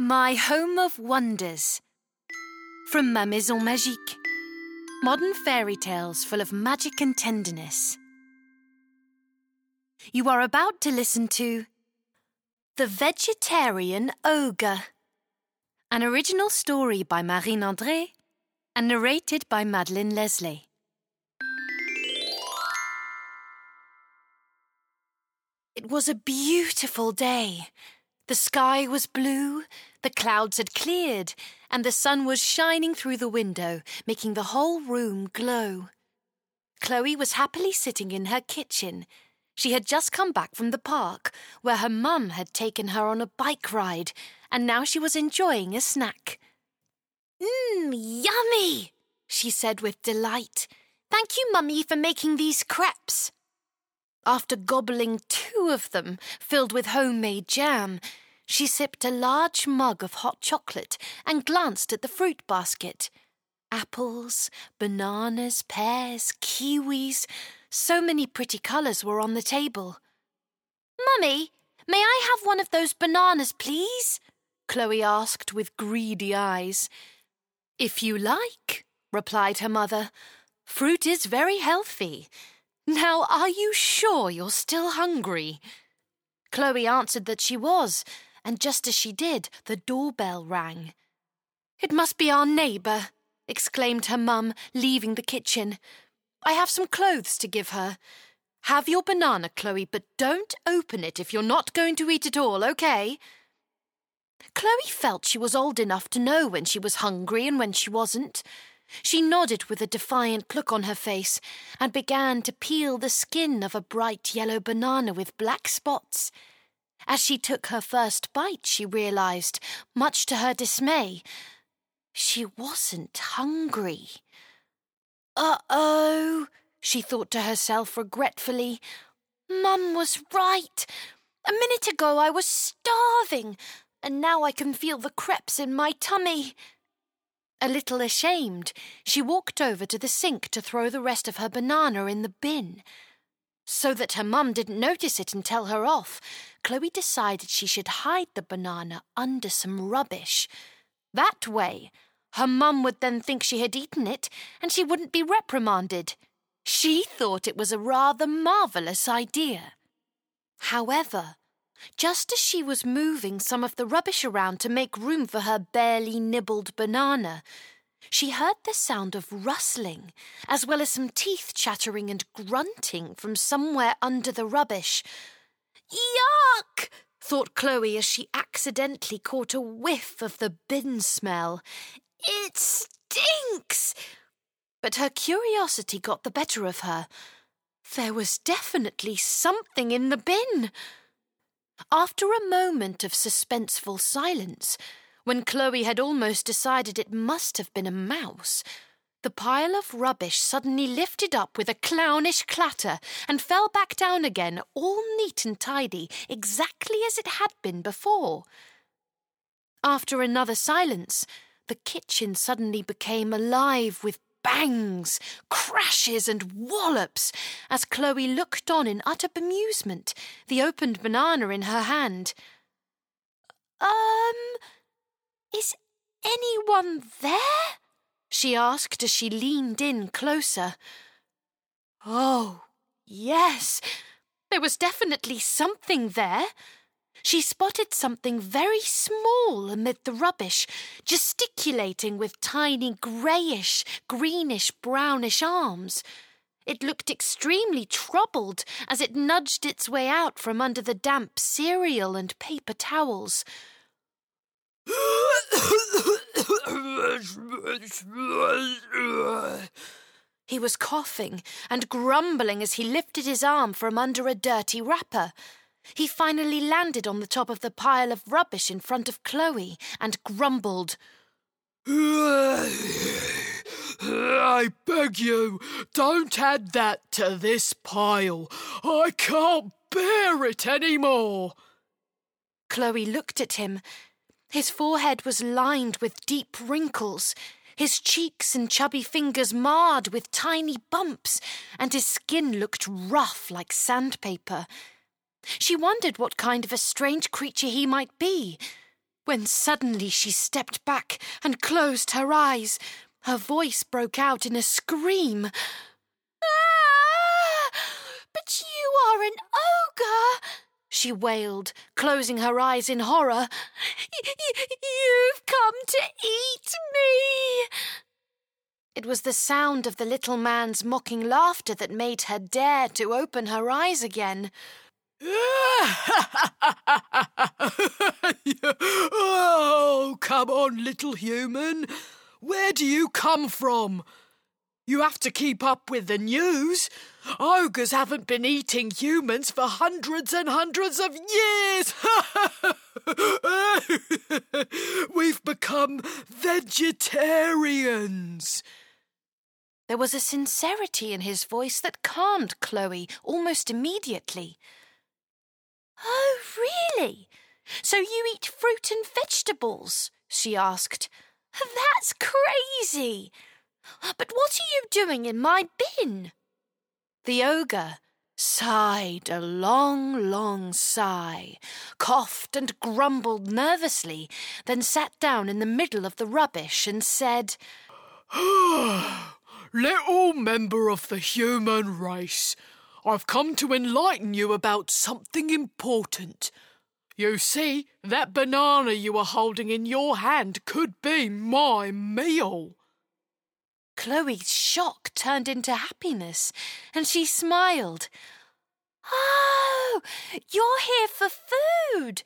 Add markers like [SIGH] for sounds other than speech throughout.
My Home of Wonders from Ma Maison Magique. Modern fairy tales full of magic and tenderness. You are about to listen to The Vegetarian Ogre, an original story by Marine André and narrated by Madeleine Leslay. It was a beautiful day. The sky was blue, the clouds had cleared, and the sun was shining through the window, making the whole room glow. Chloe was happily sitting in her kitchen. She had just come back from the park, where her mum had taken her on a bike ride, and now she was enjoying a snack. Mmm, yummy, she said with delight. Thank you, Mummy, for making these crepes. After gobbling two of them, filled with homemade jam, she sipped a large mug of hot chocolate and glanced at the fruit basket. Apples, bananas, pears, kiwis, so many pretty colours were on the table. Mummy, may I have one of those bananas, please? Chloe asked with greedy eyes. If you like, replied her mother. Fruit is very healthy. Now, are you sure you're still hungry? Chloe answered that she was, and just as she did, the doorbell rang. It must be our neighbour, exclaimed her mum, leaving the kitchen. I have some clothes to give her. Have your banana, Chloe, but don't open it if you're not going to eat it all, okay? Chloe felt she was old enough to know when she was hungry and when she wasn't. She nodded with a defiant look on her face and began to peel the skin of a bright yellow banana with black spots. As she took her first bite, she realized, much to her dismay, she wasn't hungry. Uh oh, she thought to herself regretfully. Mum was right. A minute ago I was starving, and now I can feel the crepes in my tummy. A little ashamed, she walked over to the sink to throw the rest of her banana in the bin. So that her mum didn't notice it and tell her off, Chloe decided she should hide the banana under some rubbish. That way, her mum would then think she had eaten it and she wouldn't be reprimanded. She thought it was a rather marvellous idea. However, just as she was moving some of the rubbish around to make room for her barely nibbled banana, she heard the sound of rustling, as well as some teeth chattering and grunting from somewhere under the rubbish. Yuck! thought Chloe as she accidentally caught a whiff of the bin smell. It stinks! But her curiosity got the better of her. There was definitely something in the bin. After a moment of suspenseful silence, when Chloe had almost decided it must have been a mouse, the pile of rubbish suddenly lifted up with a clownish clatter and fell back down again, all neat and tidy, exactly as it had been before. After another silence, the kitchen suddenly became alive with bangs, crashes, and wallops as Chloe looked on in utter bemusement, the opened banana in her hand. Um, is anyone there? She asked as she leaned in closer. Oh, yes, there was definitely something there. She spotted something very small amid the rubbish, gesticulating with tiny greyish, greenish, brownish arms. It looked extremely troubled as it nudged its way out from under the damp cereal and paper towels. He was coughing and grumbling as he lifted his arm from under a dirty wrapper. He finally landed on the top of the pile of rubbish in front of Chloe and grumbled. I beg you, don't add that to this pile. I can't bear it any more. Chloe looked at him. His forehead was lined with deep wrinkles, his cheeks and chubby fingers marred with tiny bumps, and his skin looked rough like sandpaper. She wondered what kind of a strange creature he might be, when suddenly she stepped back and closed her eyes. Her voice broke out in a scream. Ah! But you are an ogre! She wailed, closing her eyes in horror. You've come to eat me! It was the sound of the little man's mocking laughter that made her dare to open her eyes again. [LAUGHS] oh, come on, little human. Where do you come from? You have to keep up with the news. Ogres haven't been eating humans for hundreds and hundreds of years. [LAUGHS] We've become vegetarians. There was a sincerity in his voice that calmed Chloe almost immediately. Oh, really? So you eat fruit and vegetables? she asked. That's crazy. But what are you doing in my bin? The ogre sighed a long, long sigh, coughed and grumbled nervously, then sat down in the middle of the rubbish and said, [SIGHS] Little member of the human race, I've come to enlighten you about something important. You see, that banana you are holding in your hand could be my meal. Chloe's shock turned into happiness, and she smiled. Oh, you're here for food.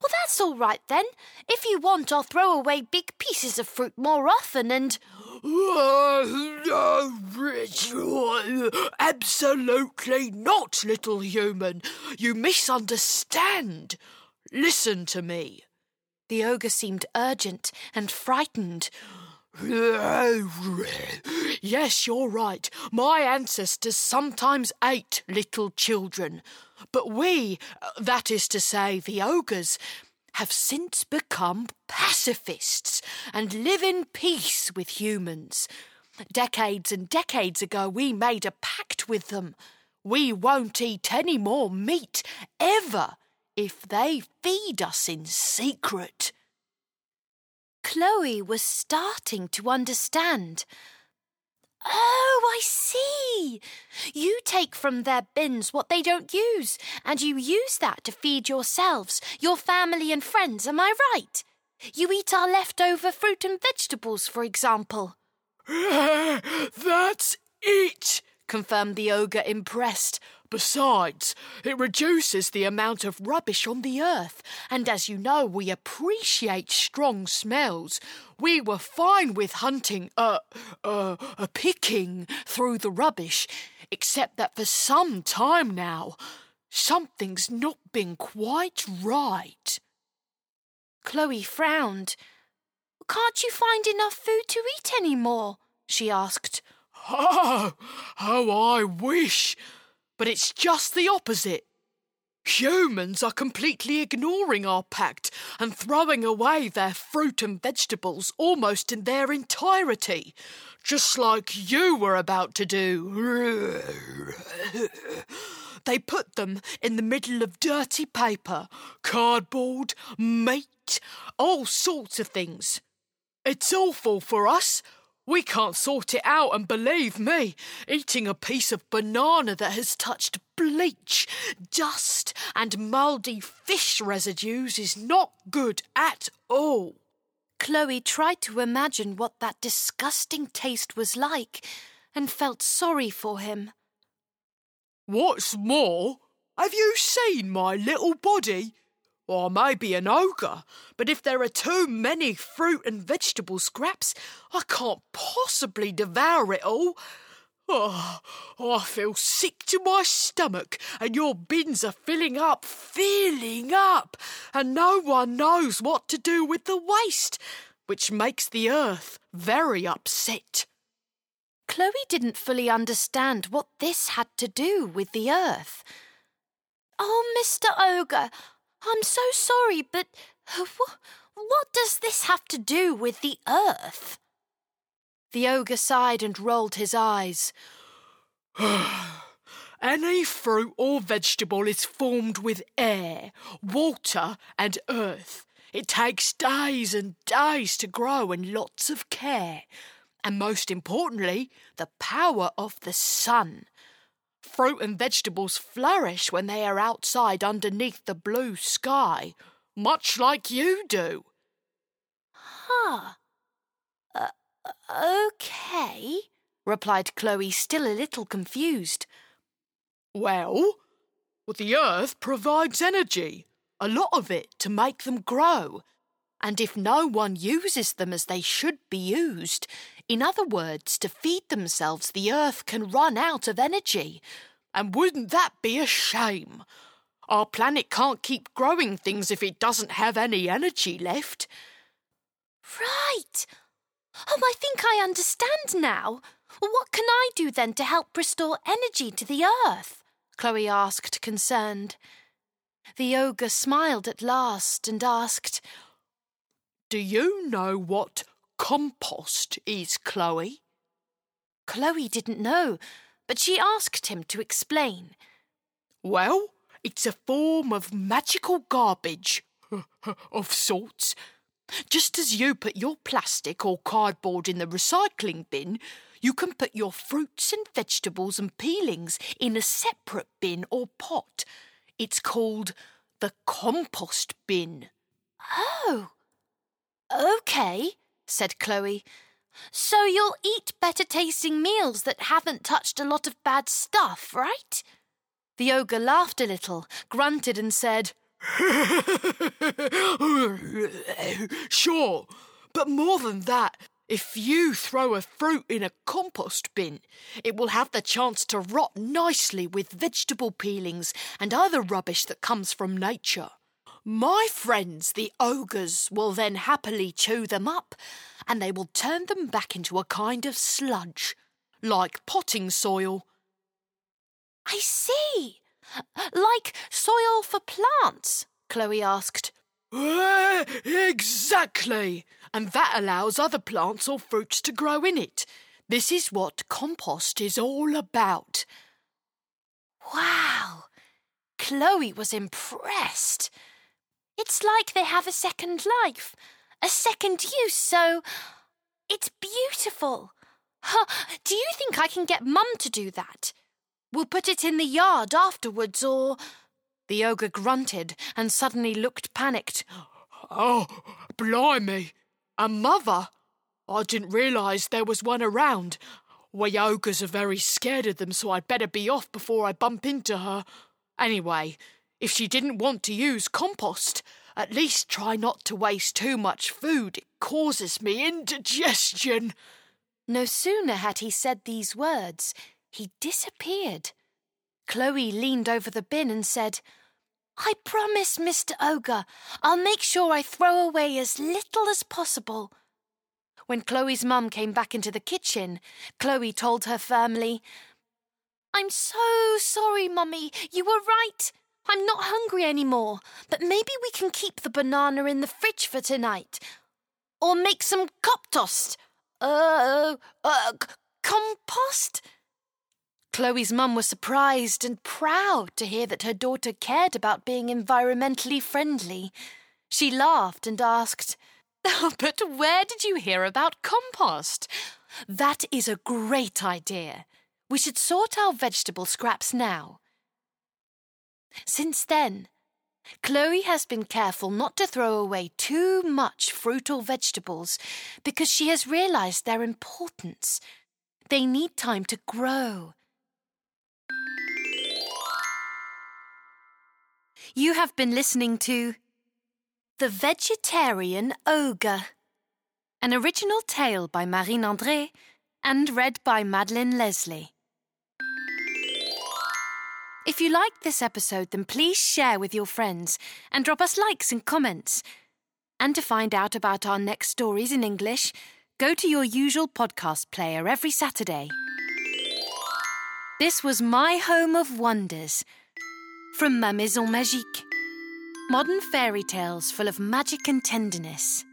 Well, that's all right then. If you want, I'll throw away big pieces of fruit more often and. No, [LAUGHS] Richard Absolutely not, little human. You misunderstand. Listen to me. The ogre seemed urgent and frightened. [LAUGHS] Yes, you're right. My ancestors sometimes ate little children. But we, uh, that is to say, the ogres, have since become pacifists and live in peace with humans. Decades and decades ago, we made a pact with them. We won't eat any more meat, ever, if they feed us in secret. Chloe was starting to understand. Oh, I see. You take from their bins what they don't use, and you use that to feed yourselves, your family, and friends. Am I right? You eat our leftover fruit and vegetables, for example. [LAUGHS] That's it, confirmed the ogre, impressed. Besides, it reduces the amount of rubbish on the earth, and as you know, we appreciate strong smells. We were fine with hunting, uh, uh, uh, picking through the rubbish, except that for some time now, something's not been quite right. Chloe frowned. Can't you find enough food to eat any more? she asked. Oh, oh, I wish but it's just the opposite. Humans are completely ignoring our pact and throwing away their fruit and vegetables almost in their entirety, just like you were about to do. they put them in the middle of dirty paper, cardboard, meat, all sorts of things. It's awful for us, we can't sort it out, and believe me, eating a piece of banana that has touched bleach, dust, and mouldy fish residues is not good at all. Chloe tried to imagine what that disgusting taste was like and felt sorry for him. What's more, have you seen my little body? Or maybe an ogre, but if there are too many fruit and vegetable scraps, I can't possibly devour it all. Oh, oh, I feel sick to my stomach, and your bins are filling up, filling up, and no one knows what to do with the waste, which makes the earth very upset. Chloe didn't fully understand what this had to do with the earth. Oh, Mr. Ogre, I'm so sorry, but uh, what does this have to do with the earth? The ogre sighed and rolled his eyes. [SIGHS] Any fruit or vegetable is formed with air, water, and earth. It takes days and days to grow and lots of care. And most importantly, the power of the sun. Fruit and vegetables flourish when they are outside underneath the blue sky, much like you do. Huh. Uh, okay, replied Chloe, still a little confused. Well, the earth provides energy, a lot of it, to make them grow. And if no one uses them as they should be used, in other words, to feed themselves, the earth can run out of energy. And wouldn't that be a shame? Our planet can't keep growing things if it doesn't have any energy left. Right. Oh, I think I understand now. What can I do then to help restore energy to the earth? Chloe asked, concerned. The ogre smiled at last and asked, Do you know what compost is, Chloe? Chloe didn't know, but she asked him to explain. Well, it's a form of magical garbage, [LAUGHS] of sorts. Just as you put your plastic or cardboard in the recycling bin, you can put your fruits and vegetables and peelings in a separate bin or pot. It's called the compost bin. Oh, OK, said Chloe. So you'll eat better tasting meals that haven't touched a lot of bad stuff, right? The ogre laughed a little, grunted, and said, [LAUGHS] sure, but more than that, if you throw a fruit in a compost bin, it will have the chance to rot nicely with vegetable peelings and other rubbish that comes from nature. My friends, the ogres, will then happily chew them up and they will turn them back into a kind of sludge, like potting soil. I see. Like soil for plants? Chloe asked. Uh, exactly. And that allows other plants or fruits to grow in it. This is what compost is all about. Wow. Chloe was impressed. It's like they have a second life, a second use, so it's beautiful. Huh, do you think I can get Mum to do that? We'll put it in the yard afterwards, or. The ogre grunted and suddenly looked panicked. Oh, blimey! A mother? I didn't realise there was one around. We ogres are very scared of them, so I'd better be off before I bump into her. Anyway, if she didn't want to use compost, at least try not to waste too much food. It causes me indigestion. No sooner had he said these words he disappeared. Chloe leaned over the bin and said, I promise, Mr. Ogre, I'll make sure I throw away as little as possible. When Chloe's mum came back into the kitchen, Chloe told her firmly, I'm so sorry, Mummy. You were right. I'm not hungry anymore, but maybe we can keep the banana in the fridge for tonight. Or make some compost. Uh, uh, compost? Chloe's mum was surprised and proud to hear that her daughter cared about being environmentally friendly. She laughed and asked, oh, But where did you hear about compost? That is a great idea. We should sort our vegetable scraps now. Since then, Chloe has been careful not to throw away too much fruit or vegetables because she has realized their importance. They need time to grow You have been listening to The Vegetarian Ogre, an original tale by Marine André and read by Madeleine Leslay. If you liked this episode, then please share with your friends and drop us likes and comments. And to find out about our next stories in English, go to your usual podcast player every Saturday. This was My Home of Wonders from Ma Maison Magique. Modern fairy tales full of magic and tenderness.